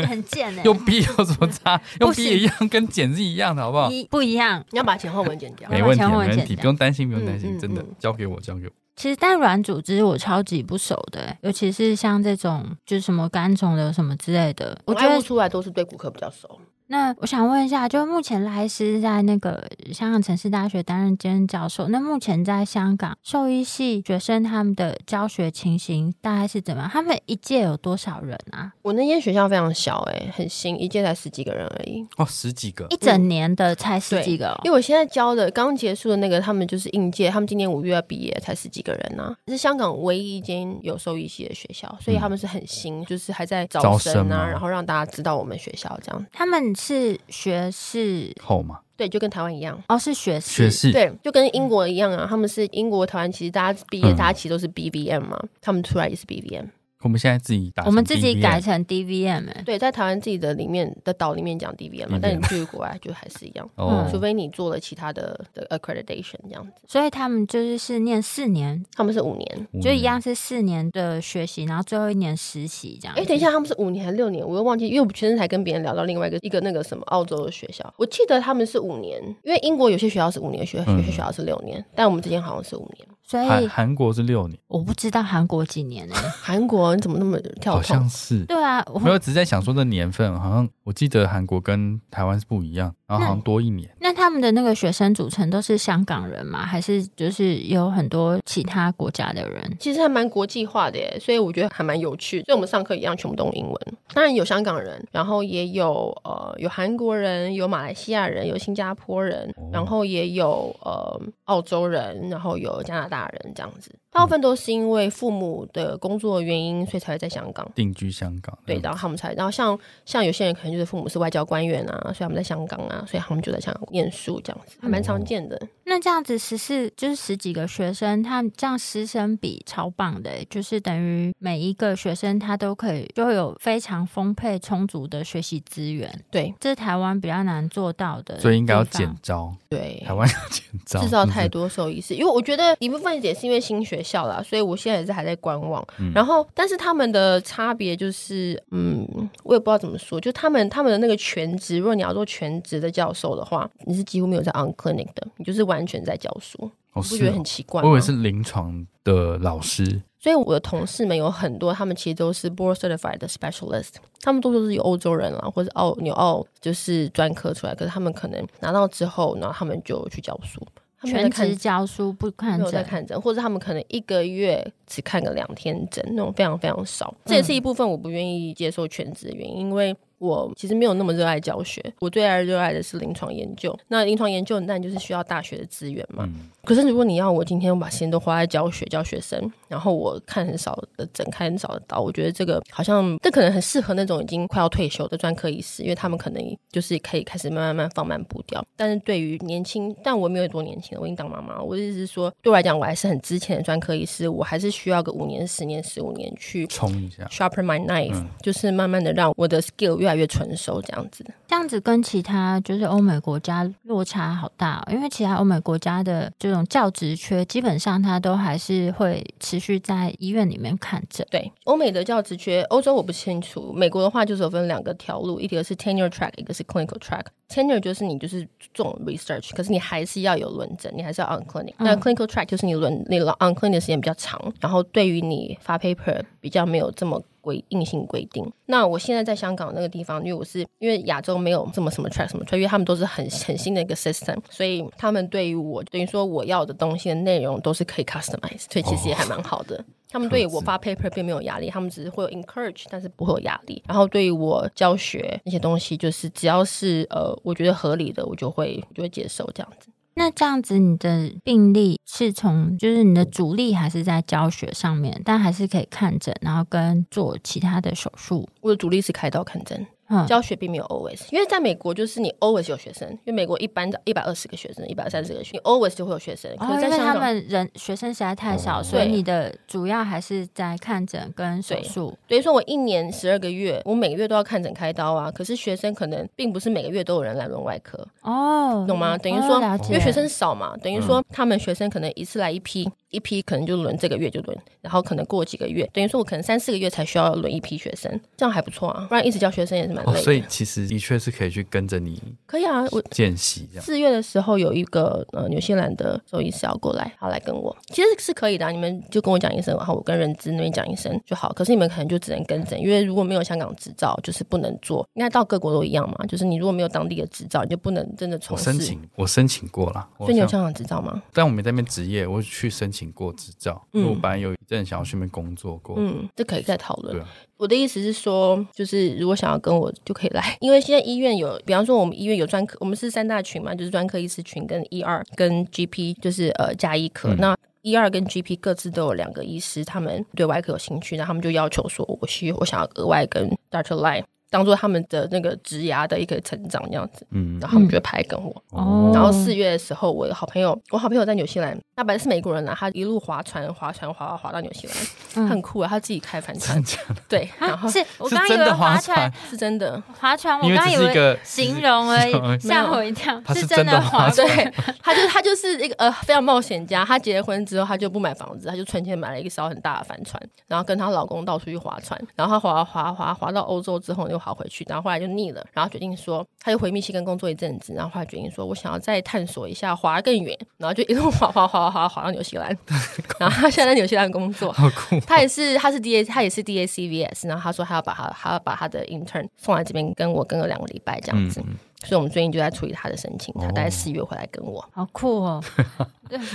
[SPEAKER 1] 很贱哎！
[SPEAKER 2] 用逼有什么差？用逼也一样，跟剪是一样的，好不好？
[SPEAKER 1] 不一样，
[SPEAKER 3] 你要把前后文剪掉。
[SPEAKER 2] 没问题，没问题，不用担心，不用担心，真的交给我，交给我。
[SPEAKER 1] 其实但软组织我超级不熟的，尤其是像这种就是什么肝肿瘤什么之类的，
[SPEAKER 3] 我觉得出来都是对骨科比较熟。
[SPEAKER 1] 那我想问一下，就目前赖斯在那个香港城市大学担任兼任教授，那目前在香港兽医系学生他们的教学情形大概是怎么样？他们一届有多少人啊？
[SPEAKER 3] 我那间学校非常小，欸，诶，很新，一届才十几个人而已。
[SPEAKER 2] 哦，十几个，
[SPEAKER 1] 一整年的才十几个，哦。
[SPEAKER 3] 因为我现在教的刚结束的那个，他们就是应届，他们今年五月要毕业，才十几个人呢，啊。是香港唯一一间有兽医系的学校，所以他们是很新，嗯，就是还在招生啊，然后让大家知道我们学校这样。
[SPEAKER 1] 他们。是学士
[SPEAKER 2] 后吗？
[SPEAKER 3] 对，就跟台湾一样
[SPEAKER 1] 哦，是学士，
[SPEAKER 2] 学士
[SPEAKER 3] 对，就跟英国一样啊。他们是英国、台湾，其实大家毕业，大家其实都是 BVM 嘛，嗯、他们出来也是 BVM。
[SPEAKER 2] 我们现在自己打，
[SPEAKER 1] 我们自己改成 DVM，欸、
[SPEAKER 3] 对，在台湾自己的里面的岛里面讲 DVM 嘛，但你去国外就还是一样，
[SPEAKER 2] 哦、
[SPEAKER 3] 除非你做了其他的的 accreditation 这样子。
[SPEAKER 1] 所以他们就是是念四年，
[SPEAKER 3] 他们是五年，
[SPEAKER 1] 就一样是四年的学习，然后最后一年实习这样。
[SPEAKER 3] 哎，等一下，他们是五年还是六年？我又忘记，因为我前阵才跟别人聊到另外一个一个那个什么澳洲的学校，我记得他们是五年，因为英国有些学校是五年学，有些学校是六年，嗯、但我们之间好像是五年。
[SPEAKER 1] 所以
[SPEAKER 2] 韩韩国是六年，
[SPEAKER 1] 我不知道韩国几年呢？
[SPEAKER 3] 韩国你怎么那么跳？
[SPEAKER 2] 好像是。
[SPEAKER 1] 对啊，我
[SPEAKER 2] 没有只是在想说这年份，好像我记得韩国跟台湾是不一样，然后好像多一年。
[SPEAKER 1] 那，那他们的那个学生组成都是香港人吗？还是就是有很多其他国家的人？
[SPEAKER 3] 其实还蛮国际化的耶，所以我觉得还蛮有趣。所以我们上课一样全部都用英文，当然有香港人，然后也有呃有韩国人，有马来西亚人，有新加坡人，然后也有呃澳洲人，然后有加拿大人这样子。大部分都是因为父母的工作原因，所以才会在香港
[SPEAKER 2] 定居香港。
[SPEAKER 3] 对，然后他们才，然后像像有些人可能就是父母是外交官员啊，所以他们在香港啊，所以他们就在香港念书这样子，还蛮常见的。
[SPEAKER 1] 那这样子十四就是十几个学生，他这样师生比超棒的，就是等于每一个学生他都可以就会有非常丰沛充足的学习资源。
[SPEAKER 3] 对，
[SPEAKER 1] 这是台湾比较难做到的，
[SPEAKER 2] 所以应该要减招。
[SPEAKER 3] 对，
[SPEAKER 2] 台湾要减招，
[SPEAKER 3] 制造太多受益是，因为我觉得一部分也是因为新学校啦，所以我现在也是还在观望。嗯、然后，但是他们的差别就是，嗯，我也不知道怎么说，就他们他们的那个全职，如果你要做全职的教授的话，你是几乎没有在 on clinic 的，你就是完全在教书，我、哦、不觉得很奇怪？
[SPEAKER 2] 我以为是临床的老师。
[SPEAKER 3] 所以我的同事们有很多，他们其实都是 board certified 的 specialist，他们多数是有欧洲人啦，或者澳纽澳就是专科出来，可是他们可能拿到之后，然后他们就去教书。
[SPEAKER 1] 全职教书不看诊，
[SPEAKER 3] 在看诊，或者他们可能一个月只看个两天诊，那种非常非常少。这也是一部分我不愿意接受全职的原因，因为我其实没有那么热爱教学，我最爱热爱的是临床研究。那临床研究，那就是需要大学的资源嘛。嗯、可是如果你要我今天我把时间都花在教学、教学生，然后我看很少的诊、开很少的刀，我觉得这个好像这可能很适合那种已经快要退休的专科医师，因为他们可能就是可以开始慢慢慢放慢步调。但是对于年轻，但我没有多年轻，我已经当妈妈。我的意思是说，对我来讲，我还是很之前的专科医师，我还是需要个五年、十年、十五年去
[SPEAKER 2] 冲一下
[SPEAKER 3] ，sharpen my knife，、嗯、就是慢慢的让我的 skill 越来越成熟，这样子。
[SPEAKER 1] 这样子跟其他就是欧美国家落差好大，哦，因为其他欧美国家的这种教职缺，基本上他都还是会持续在医院里面看诊。
[SPEAKER 3] 对，欧美的教职缺，欧洲我不清楚，美国的话就是有分两个条路，一个是 tenure track，一个是 clinical track。tenure 就是你就是做 research，可是你还是要有论证，你还是要 on clinic。那 clinical track 就是你轮你 on clinic 的时间比较长，然后对于你发 paper 比较没有这么规硬性规定。那我现在在香港那个地方，因为我是因为亚洲没有这么什么 track 什么 track，因为他们都是很很新的一个 system，所以他们对于我等于说我要的东西的内容都是可以 customize，所以其实也还蛮好的。他们对于我发 paper 并没有压力，他们只是会有 encourage，但是不会有压力。然后对于我教学那些东西，就是只要是呃我觉得合理的，我就会我就会接受这样子。
[SPEAKER 1] 那这样子，你的病例是从就是你的主力还是在教学上面，但还是可以看诊，然后跟做其他的手术。
[SPEAKER 3] 我的主力是开刀看诊。教学并没有 always，因为在美国就是你 always 有学生，因为美国一般的一百二十个学生，一百三十个学生，你 always 就会有学生。可是在香港，
[SPEAKER 1] 哦、因为他们人学生实在太少，所以你的主要还是在看诊跟手术。
[SPEAKER 3] 等于说我一年十二个月，我每个月都要看诊开刀啊。可是学生可能并不是每个月都有人来轮外科哦，懂吗？等于说，哦、因为学生少嘛，等于说他们学生可能一次来一批。一批可能就轮这个月就轮，然后可能过几个月，等于说我可能三四个月才需要轮一批学生，这样还不错啊。不然一直教学生也是蛮累的。
[SPEAKER 2] 哦，所以其实的确是可以去跟着你。
[SPEAKER 3] 可以啊，我
[SPEAKER 2] 见习这样。
[SPEAKER 3] 四月的时候有一个呃纽西兰的兽医师要过来，他来跟我，其实是可以的啊。你们就跟我讲一声，然后我跟人资那边讲一声就好。可是你们可能就只能跟诊，因为如果没有香港执照，就是不能做。应该到各国都一样嘛，就是你如果没有当地的执照，你就不能真的从事。
[SPEAKER 2] 我申请，我申请过了。
[SPEAKER 3] 所以你有香港执照吗？
[SPEAKER 2] 但我没在那边执业，我去申请过执照。嗯，我本来有一阵想要去那边工作过，
[SPEAKER 3] 嗯，这可以再
[SPEAKER 2] 讨论。
[SPEAKER 3] 我的意思是说，就是如果想要跟我就可以来，因为现在医院有，比方说我们医院有专科，我们是三大群嘛，就是专科医师群跟 E 二跟 GP，就是呃加医科。嗯、那一二跟 GP 各自都有两个医师，他们对外科有兴趣，那他们就要求说，我需我想要额外跟 Dr. Lai。当做他们的那个职涯的一个成长这样子，嗯，然后他们就会排跟我。哦，然后四月的时候，我的好朋友，我好朋友在纽西兰，他本来是美国人啦，他一路划船，划船划划到纽西兰，他很酷啊，他自己开帆船，对，然后
[SPEAKER 1] 是我刚以为划船？
[SPEAKER 3] 是真的。
[SPEAKER 1] 划船，我刚以为形容而已，吓我一跳，是真的划船，对，
[SPEAKER 3] 他就他就是一个呃非常冒险家，他结了婚之后他就不买房子，他就存钱买了一艘很大的帆船，然后跟她老公到处去划船，然后他划划划划到欧洲之后又。跑回去，然后后来就腻了，然后决定说，他就回密西根工作一阵子，然后后来决定说，我想要再探索一下，滑更远，然后就一路滑滑滑滑滑到纽西兰，然后他现在在纽西兰工作，
[SPEAKER 2] 好酷。
[SPEAKER 3] 他也是，他是 D A，他也是 D A C V S，然后他说他要把他，他要把他的 intern 送来这边跟我跟了两个礼拜这样子，嗯、所以我们最近就在处理他的申请，他大概四月回来跟我，
[SPEAKER 1] 好酷哦，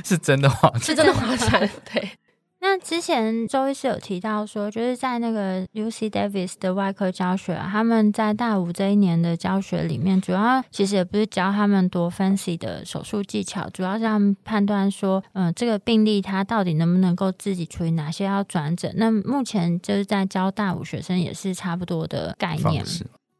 [SPEAKER 2] 是真的划，
[SPEAKER 3] 是真的划船，对。
[SPEAKER 1] 那之前周医师有提到说，就是在那个 UC Davis 的外科教学，他们在大五这一年的教学里面，主要其实也不是教他们多 fancy 的手术技巧，主要是他们判断说，嗯，这个病例他到底能不能够自己处理，哪些要转诊。那目前就是在教大五学生也是差不多的概念。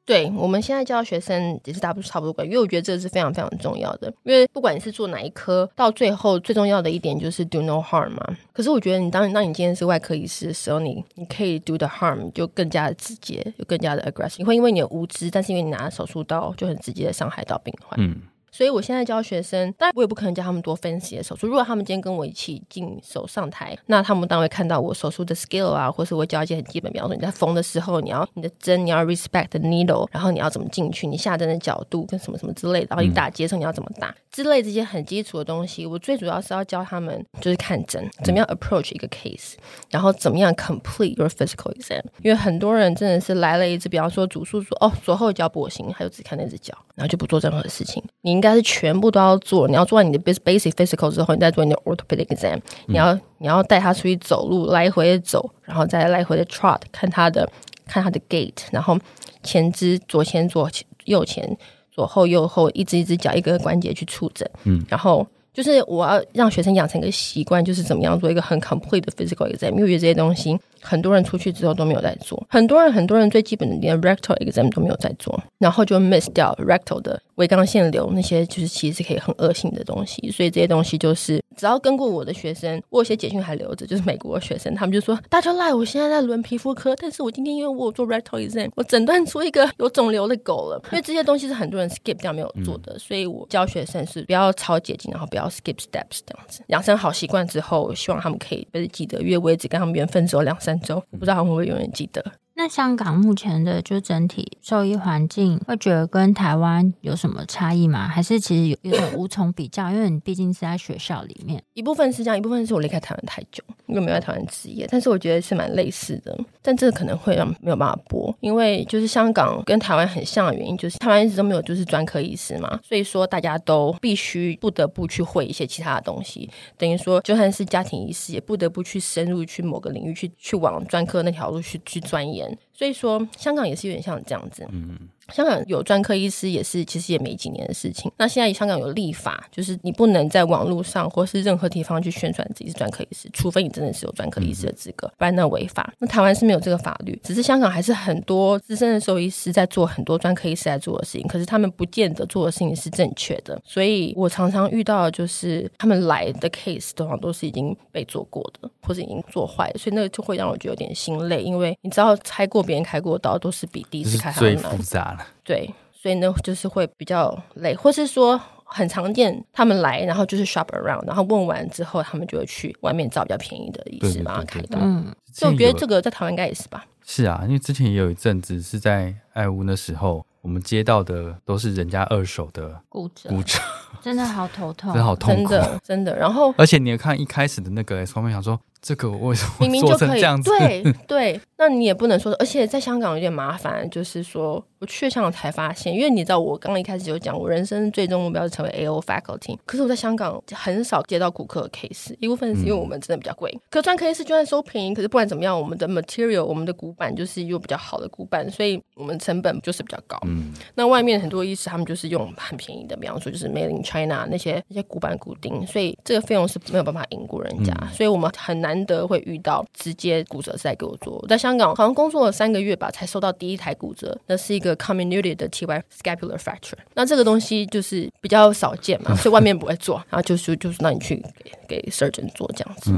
[SPEAKER 3] 对，我们现在教学生也是大部差不多，因为我觉得这个是非常非常重要的。因为不管你是做哪一科，到最后最重要的一点就是 do no harm 嘛。可是我觉得你当你当你今天是外科医师的时候，你你可以 do the harm 就更加的直接，就更加的 aggressive。你会因为你的无知，但是因为你拿手术刀，就很直接的伤害到病患。嗯。所以，我现在教学生，当然我也不可能教他们多分析的手术。如果他们今天跟我一起进手上台，那他们当然会看到我手术的 skill 啊，或是我教一些很基本，比方说你在缝的时候，你要你的针，你要 respect the needle，然后你要怎么进去，你下针的角度跟什么什么之类的，然后你打结的时候你要怎么打，之类这些很基础的东西。我最主要是要教他们就是看针，怎么样 approach 一个 case，然后怎么样 complete your physical exam。因为很多人真的是来了一只，比方说主诉说哦左后脚跛行，他就只看那只脚，然后就不做任何事情。你应该。是全部都要做，你要做完你的 basic physical 之后，你再做你的 orthopedic exam。你要你要带他出去走路，来回的走，然后再来回的 trot，看他的看他的 gait，然后前肢左前左右前左后右后，一只一只脚一个关节去触诊。嗯，然后就是我要让学生养成一个习惯，就是怎么样做一个很 complete 的 physical exam，因为这些东西。很多人出去之后都没有在做，很多人很多人最基本的连 rectal exam 都没有在做，然后就 miss 掉 rectal 的微刚腺瘤那些，就是其实是可以很恶性的东西，所以这些东西就是只要跟过我的学生，我有些简讯还留着，就是美国的学生，他们就说，Dr. Lai，我现在在轮皮肤科，但是我今天因为我有做 rectal exam，我诊断出一个有肿瘤的狗了，因为这些东西是很多人 skip 掉没有做的，所以我教学生是不要抄捷径，然后不要 skip steps 这样子，养成好习惯之后，希望他们可以就是记得，因为我也只跟他们缘分只有两三周，我不知道他们会不会永远记得。
[SPEAKER 1] 那香港目前的就整体兽医环境，会觉得跟台湾有什么差异吗？还是其实有有点无从比较？因为你毕竟是在学校里面，
[SPEAKER 3] 一部分是这样，一部分是我离开台湾太久，又没有在台湾执业。但是我觉得是蛮类似的，但这个可能会让没有办法播，因为就是香港跟台湾很像的原因，就是台湾一直都没有就是专科医师嘛，所以说大家都必须不得不去会一些其他的东西，等于说就算是家庭医师，也不得不去深入去某个领域去去往专科那条路去去钻研。所以说，香港也是有点像这样子。嗯。香港有专科医师也是，其实也没几年的事情。那现在香港有立法，就是你不能在网络上或是任何地方去宣传自己是专科医师，除非你真的是有专科医师的资格，不然那违法。那台湾是没有这个法律，只是香港还是很多资深的兽医师在做很多专科医师在做的事情，可是他们不见得做的事情是正确的。所以我常常遇到的就是他们来的 case 通常都是已经被做过的，或是已经做坏，所以那个就会让我觉得有点心累，因为你知道拆过别人开过的刀都是比第一次开还难。复杂了。对，所以呢，就是会比较累，或是说很常见，他们来，然后就是 shop around，然后问完之后，他们就会去外面找比较便宜的医师帮他开刀。嗯，所以我觉得这个在台湾应该也是吧？
[SPEAKER 2] 是啊，因为之前也有一阵子是在爱屋那时候，我们接到的都是人家二手的
[SPEAKER 1] 骨折，
[SPEAKER 2] 骨折
[SPEAKER 1] 真的好头痛，
[SPEAKER 2] 真的好痛苦，
[SPEAKER 3] 真的真的。然后，
[SPEAKER 2] 而且你也看一开始的那个 X 光片，想说。这个我为什么
[SPEAKER 3] 明明就可以
[SPEAKER 2] 这样子？
[SPEAKER 3] 对对，那你也不能说。而且在香港有点麻烦，就是说我去了香港才发现，因为你知道，我刚刚一开始就讲，我人生最终目标是成为 AO faculty。可是我在香港很少接到骨科的 case，一部分是因为我们真的比较贵。嗯、可专科医师就算收便宜，可是不管怎么样，我们的 material，我们的骨板就是用比较好的骨板，所以我们成本就是比较高。嗯，那外面很多医师他们就是用很便宜的，比方说就是 made in China 那些那些骨板骨钉，所以这个费用是没有办法赢过人家，嗯、所以我们很难得会遇到。直接骨折是在给我做，我在香港好像工作了三个月吧，才收到第一台骨折。那是一个 community 的 TY scapular fracture。那这个东西就是比较少见嘛，所以外面不会做，然后就是就是让你去给给 surgeon 做这样子。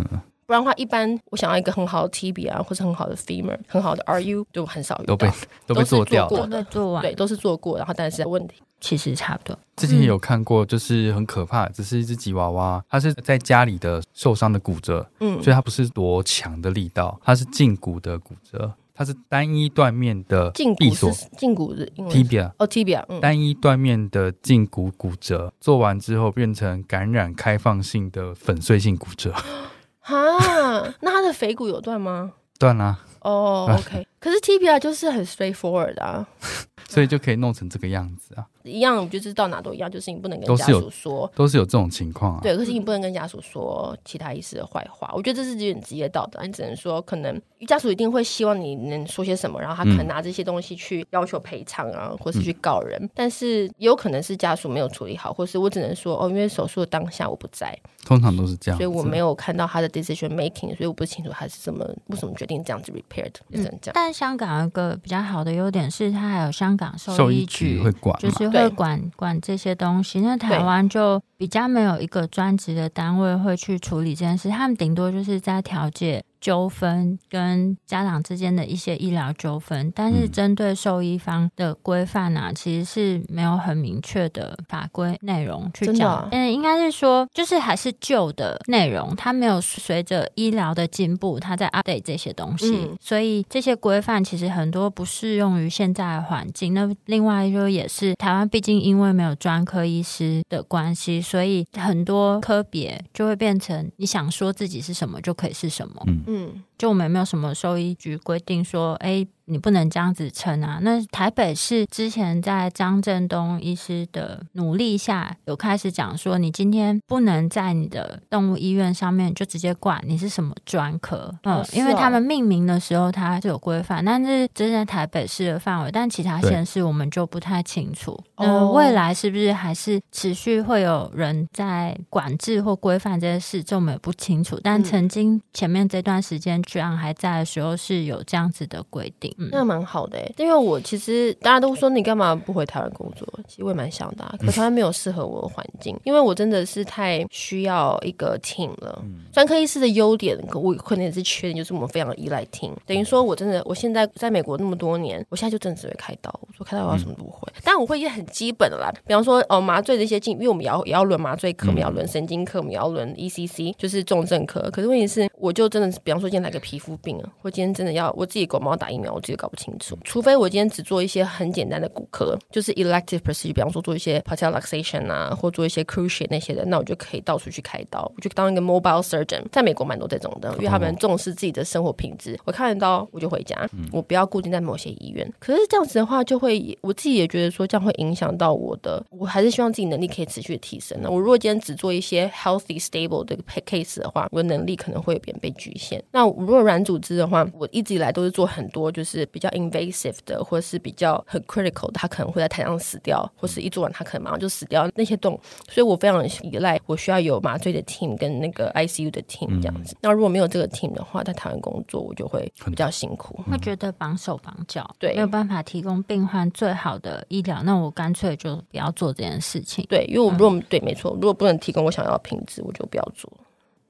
[SPEAKER 3] 不然的话，一般我想要一个很好的 tibia 啊，或者很好的 femur，很好的 RU 就很少遇到，
[SPEAKER 2] 都被都被做掉，
[SPEAKER 1] 都被做完，
[SPEAKER 3] 对，都是做过，然后但是问题
[SPEAKER 1] 其实差不多。
[SPEAKER 2] 之前有看过，就是很可怕，只是一只吉娃娃，它是在家里的受伤的骨折，嗯，所以它不是多强的力道，它是胫骨的骨折，它是单一断面的闭锁，
[SPEAKER 3] 胫骨是
[SPEAKER 2] tibia
[SPEAKER 3] 哦 tibia，嗯，
[SPEAKER 2] 单一断面的胫骨骨折，做完之后变成感染开放性的粉碎性骨折。
[SPEAKER 3] 啊，那它的腓骨有断吗？
[SPEAKER 2] 断了。
[SPEAKER 3] 哦，OK。可是 tibia 就是很 straightforward 啊，
[SPEAKER 2] 所以就可以弄成这个样子啊。
[SPEAKER 3] 一样，就是到哪都一样，就是你不能跟家属说，
[SPEAKER 2] 都是有这种情况啊。
[SPEAKER 3] 对，可是你不能跟家属说其他医师的坏话，我觉得这是有点职业道德，你只能说可能家属一定会希望你能说些什么，然后他可能拿这些东西去要求赔偿啊，或是去告人，嗯、但是也有可能是家属没有处理好，或是我只能说哦，因为手术的当下我不在，
[SPEAKER 2] 通常都是这样，
[SPEAKER 3] 所以我没有看到他的 decision making，所以我不清楚他是怎么为什么决定这样子 repaired，就这样。讲。
[SPEAKER 1] 但香港有一个比较好的优点是，它还有香港兽医局
[SPEAKER 2] 会管，
[SPEAKER 1] 就是会管管这些东西。那台湾就比较没有一个专职的单位会去处理这件事，他们顶多就是在调解。纠纷跟家长之间的一些医疗纠纷，但是针对受医方的规范啊，其实是没有很明确的法规内容去讲。嗯，应该是说，就是还是旧的内容，它没有随着医疗的进步，它在 update 这些东西，嗯、所以这些规范其实很多不适用于现在的环境。那另外就也是台湾，毕竟因为没有专科医师的关系，所以很多科别就会变成你想说自己是什么就可以是什么。嗯。嗯，就我们有没有什么兽医局规定说，哎？你不能这样子称啊！那台北市之前在张振东医师的努力下，有开始讲说，你今天不能在你的动物医院上面就直接挂你是什么专科，嗯，哦、因为他们命名的时候它是有规范，但是这是在台北市的范围，但其他县市我们就不太清楚。那，未来是不是还是持续会有人在管制或规范这些事，这我们也不清楚。但曾经前面这段时间居然还在的时候，是有这样子的规定。
[SPEAKER 3] 那蛮好的，因为我其实大家都说你干嘛不回台湾工作，其实我也蛮想的，可是台湾没有适合我的环境，因为我真的是太需要一个 team 了。专科医师的优点，我可能也是缺点，就是我们非常依赖 team。等于说我真的，我现在在美国那么多年，我现在就真的只会开刀，我说开刀我要什么都不会，但我会一些很基本的啦，比方说哦麻醉的一些进，因为我们也要也要轮麻醉科，我们要轮神经科，我们要轮 ECC，就是重症科。可是问题是，我就真的是，比方说今天来个皮肤病啊，或今天真的要我自己狗猫打疫苗，我自己搞不清楚。除非我今天只做一些很简单的骨科，就是 elective procedure，比方说做一些 patellar luxation 啊，或做一些 cruciate 那些的，那我就可以到处去开刀，我就当一个 mobile surgeon。在美国蛮多这种的，因为他们重视自己的生活品质。我看得到我就回家，我不要固定在某些医院。可是这样子的话，就会我自己也觉得说，这样会影响到我的。我还是希望自己能力可以持续的提升。那我如果今天只做一些 healthy stable 的 case 的话，我的能力可能会有点被局限。那如果软组织的话，我一直以来都是做很多就是比较 invasive 的，或者是比较很 critical 的，他可能会在台上死掉，或是一做完他可能马上就死掉那些洞。所以我非常依赖，我需要有麻醉的 team 跟那个 ICU 的 team 这样子。嗯、那如果没有这个 team 的话，在台湾工作我就会比较辛苦，
[SPEAKER 1] 会觉得绑手绑脚，
[SPEAKER 3] 对，
[SPEAKER 1] 没有办法提供病患最好的医疗。那我干脆就不要做这件事情。
[SPEAKER 3] 对，因为我如果、嗯、对没错，如果不能提供我想要的品质，我就不要做。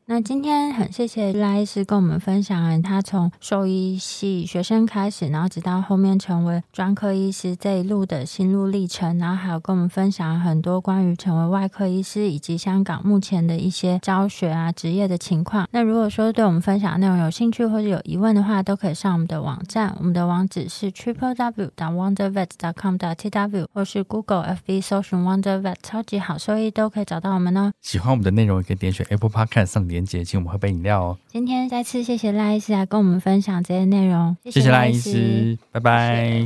[SPEAKER 1] 那今天很谢谢赖医师跟我们分享了，他从兽医系学生开始，然后直到后面成为专科医师这一路的心路历程，然后还有跟我们分享很多关于成为外科医师以及香港目前的一些教学啊职业的情况。那如果说对我们分享内容有兴趣或者有疑问的话，都可以上我们的网站，我们的网址是 triple w. wondervet. com. t w 或是 Google FB 搜寻 Wondervet 超级好兽医都可以找到我们哦。
[SPEAKER 2] 喜欢我们的内容，也可以点选 Apple Podcast 上连结，请我们喝杯饮料哦。
[SPEAKER 1] 今天再次谢谢赖医师来跟我们分享这些内容，
[SPEAKER 2] 谢谢赖医师，拜拜。